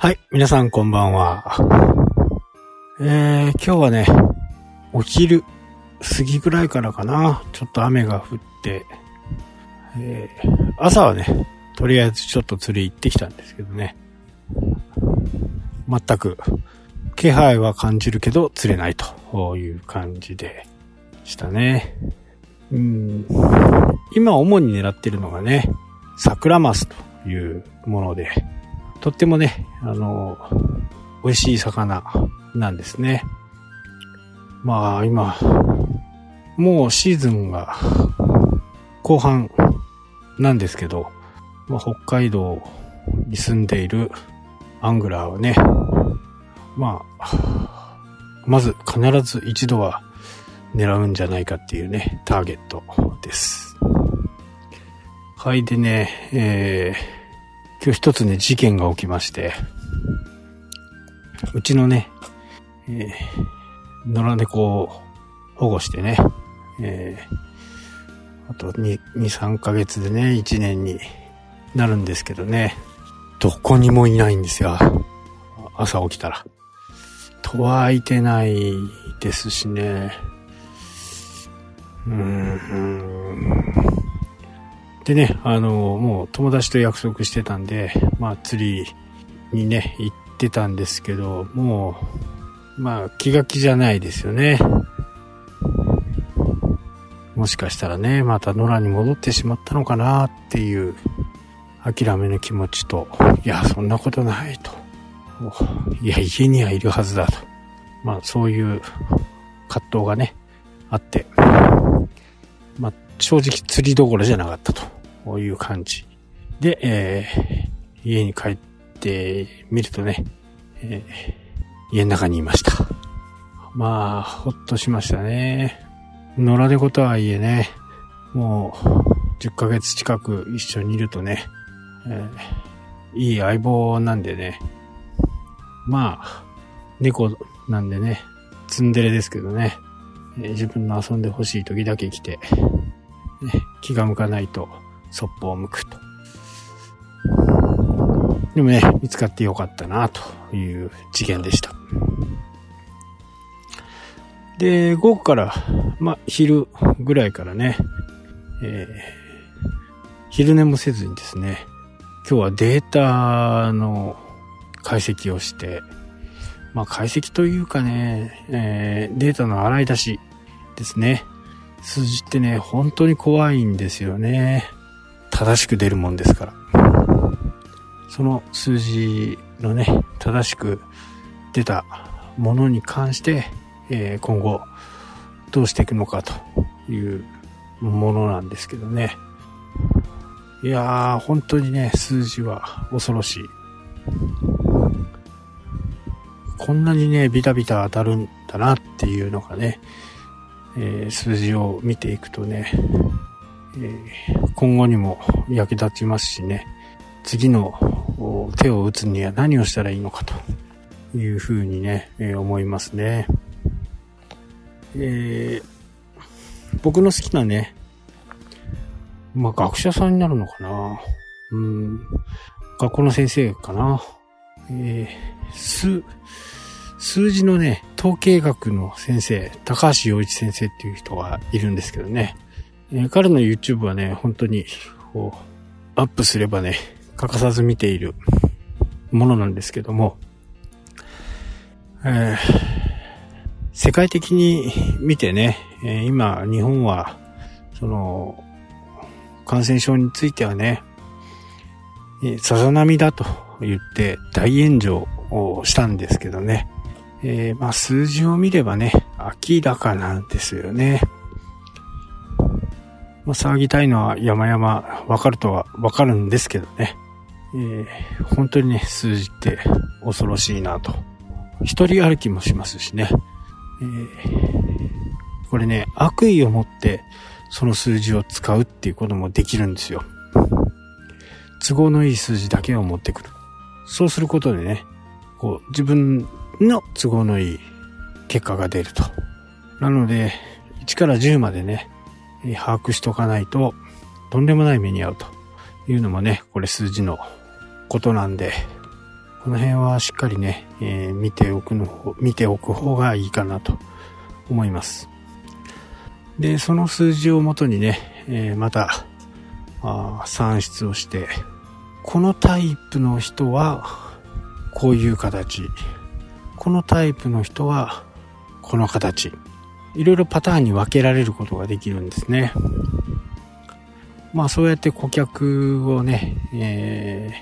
はい、皆さんこんばんは。えー、今日はね、お昼過ぎぐらいからかな、ちょっと雨が降って、えー、朝はね、とりあえずちょっと釣り行ってきたんですけどね、全く気配は感じるけど釣れないという感じでしたね。うん今主に狙ってるのがね、桜マスというもので、とってもね、あの、美味しい魚なんですね。まあ今、もうシーズンが後半なんですけど、まあ、北海道に住んでいるアングラーはね、まあ、まず必ず一度は狙うんじゃないかっていうね、ターゲットです。はい、でね、えー、今日一つね、事件が起きまして、うちのね、えー、野良猫を保護してね、えー、あと2、2、3ヶ月でね、1年になるんですけどね、どこにもいないんですよ。朝起きたら。戸は開いてないですしね。うーん。でね、あの、もう友達と約束してたんで、まあ釣りにね、行ってたんですけど、もう、まあ気が気じゃないですよね。もしかしたらね、また野良に戻ってしまったのかなっていう諦めの気持ちと、いや、そんなことないと。いや、家にはいるはずだと。まあそういう葛藤がね、あって、まあ正直釣りどころじゃなかったとういう感じ。で、えー、家に帰ってみるとね、えー、家の中にいました。まあ、ほっとしましたね。野良猫とはいえね、もう10ヶ月近く一緒にいるとね、えー、いい相棒なんでね、まあ、猫なんでね、ツンデレですけどね、えー自分の遊んでほしい時だけ来て、ね、気が向かないと、そっぽを向くと。でもね、見つかってよかったな、という事件でした。で、午後から、まあ、昼ぐらいからね、えー昼寝もせずにですね、今日はデータの解析をして、まあ解析というかね、えーデータの洗い出しですね。数字ってね、本当に怖いんですよね。正しく出るもんですから。その数字のね、正しく出たものに関して、えー今後どうしていくのかというものなんですけどね。いやー、本当にね、数字は恐ろしい。こんなにね、ビタビタ当たるんだなっていうのがね、えー数字を見ていくとね、えー今後にも役立ちますしね、次のお手を打つには何をしたらいいのかと。いうふうにね、えー思いますね。えー僕の好きなね、まあ学者さんになるのかな。うん、学校の先生かな。えー数、数字のね、統計学の先生、高橋洋一先生っていう人がいるんですけどね。え彼の YouTube はね、本当に、こう、アップすればね、欠かさず見ているものなんですけども、えー世界的に見てね、え今、日本は、その、感染症についてはね、さざ波だと言って大炎上をしたんですけどね。えーまあ数字を見ればね、明らかなんですよね。まあ騒ぎたいのは山々わかるとはわかるんですけどね。えー本当にね、数字って恐ろしいなと。一人歩きもしますしね。えーこれね、悪意を持ってその数字を使うっていうこともできるんですよ。都合のいい数字だけを持ってくる。そうすることでね、こう、自分の都合のいい結果が出ると。なので、1から10までね、把握しておかないと、とんでもない目に遭うというのもね、これ数字のことなんで、その辺はしっかりね、えー、見ておくの、見ておく方がいいかなと思います。で、その数字をもとにね、えー、また、あ算出をして、このタイプの人は、こういう形。このタイプの人は、この形。いろいろパターンに分けられることができるんですね。まあそうやって顧客をね、え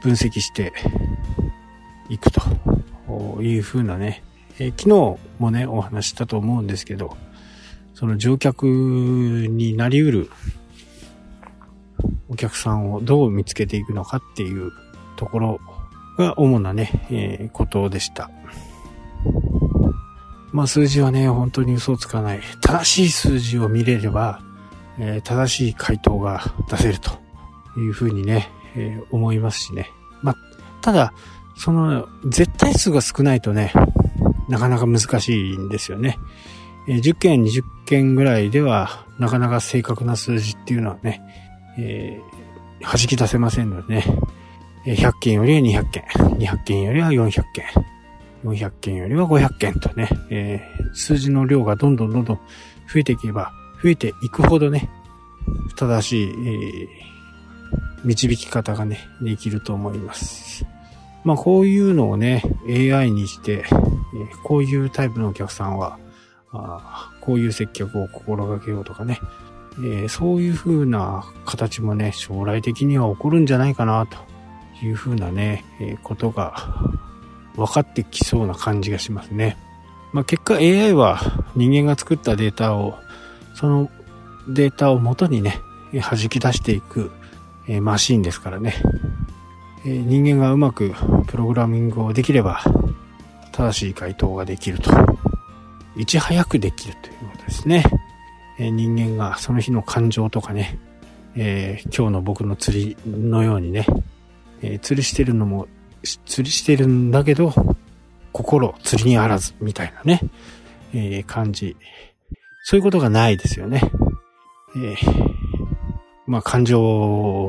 ー、分析していくというふうなね、えー、昨日もね、お話したと思うんですけど、その乗客になりうるお客さんをどう見つけていくのかっていうところが主なね、えー、ことでした。まあ数字はね、本当に嘘をつかない。正しい数字を見れれば、えー、正しい回答が出せるというふうにね、えー、思いますしね。まあ、ただ、その絶対数が少ないとね、なかなか難しいんですよね。えー、10件、20件ぐらいでは、なかなか正確な数字っていうのはね、えー、弾き出せませんのでね、100件よりは200件、200件よりは400件、400件よりは500件とね、えー、数字の量がどんどんどんどん増えていけば、増えていくほどね、正しい、えー、導き方がね、できると思います。まあこういうのをね、AI にして、こういうタイプのお客さんは、あこういう接客を心がけようとかね、えー、そういう風な形もね、将来的には起こるんじゃないかな、という風なね、えー、ことが分かってきそうな感じがしますね。まあ、結果 AI は人間が作ったデータを、そのデータを元にね、弾き出していく、え、マシンですからね。え、人間がうまくプログラミングをできれば、正しい回答ができると。いち早くできるということですね。え、人間がその日の感情とかね、え今日の僕の釣りのようにね、え釣りしてるのも釣りしてるんだけど、心、釣りにあらず、みたいなね、えー、感じ。そういうことがないですよね。えー、まあ、感情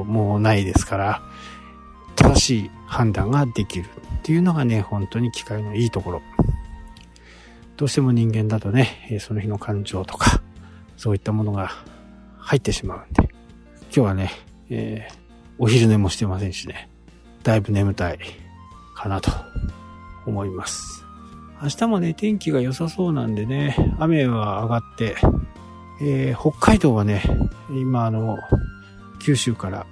もないですから、正しい判断ができるっていうのがね、本当に機械のいいところ。どうしても人間だとね、その日の感情とか、そういったものが入ってしまうんで、今日はね、えー、お昼寝もしてませんしね、だいぶ眠たいかなと思います。明日もね、天気が良さそうなんでね、雨は上がって、えー、北海道はね、今あの、九州から、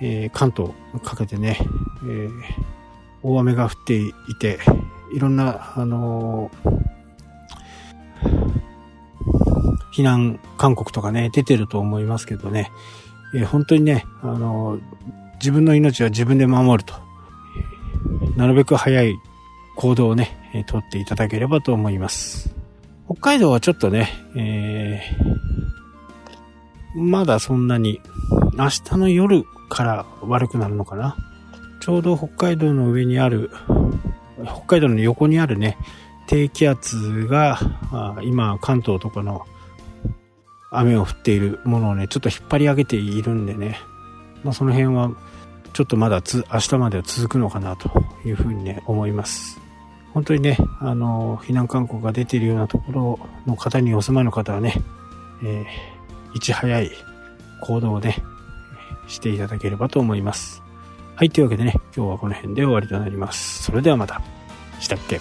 えー、関東かけてね、えー、大雨が降っていて、いろんな、あの避難勧告とかね、出てると思いますけどね、えー、本当にね、あの自分の命は自分で守ると。なるべく早い行動をね、取っていただければと思います。北海道はちょっとね、えー、まだそんなに、明日の夜から悪くなるのかな。ちょうど北海道の上にある、北海道の横にあるね、低気圧が、今関東とかの雨を降っているものをね、ちょっと引っ張り上げているんでね、まあ、その辺はちょっとまだつ明日までは続くのかなというふうにね思います。本当にねあの避難勧告が出ているようなところの方にお住まいの方はね、えー、いち早い行動をねしていただければと思います。はいというわけでね今日はこの辺で終わりとなります。それではまた。したっけ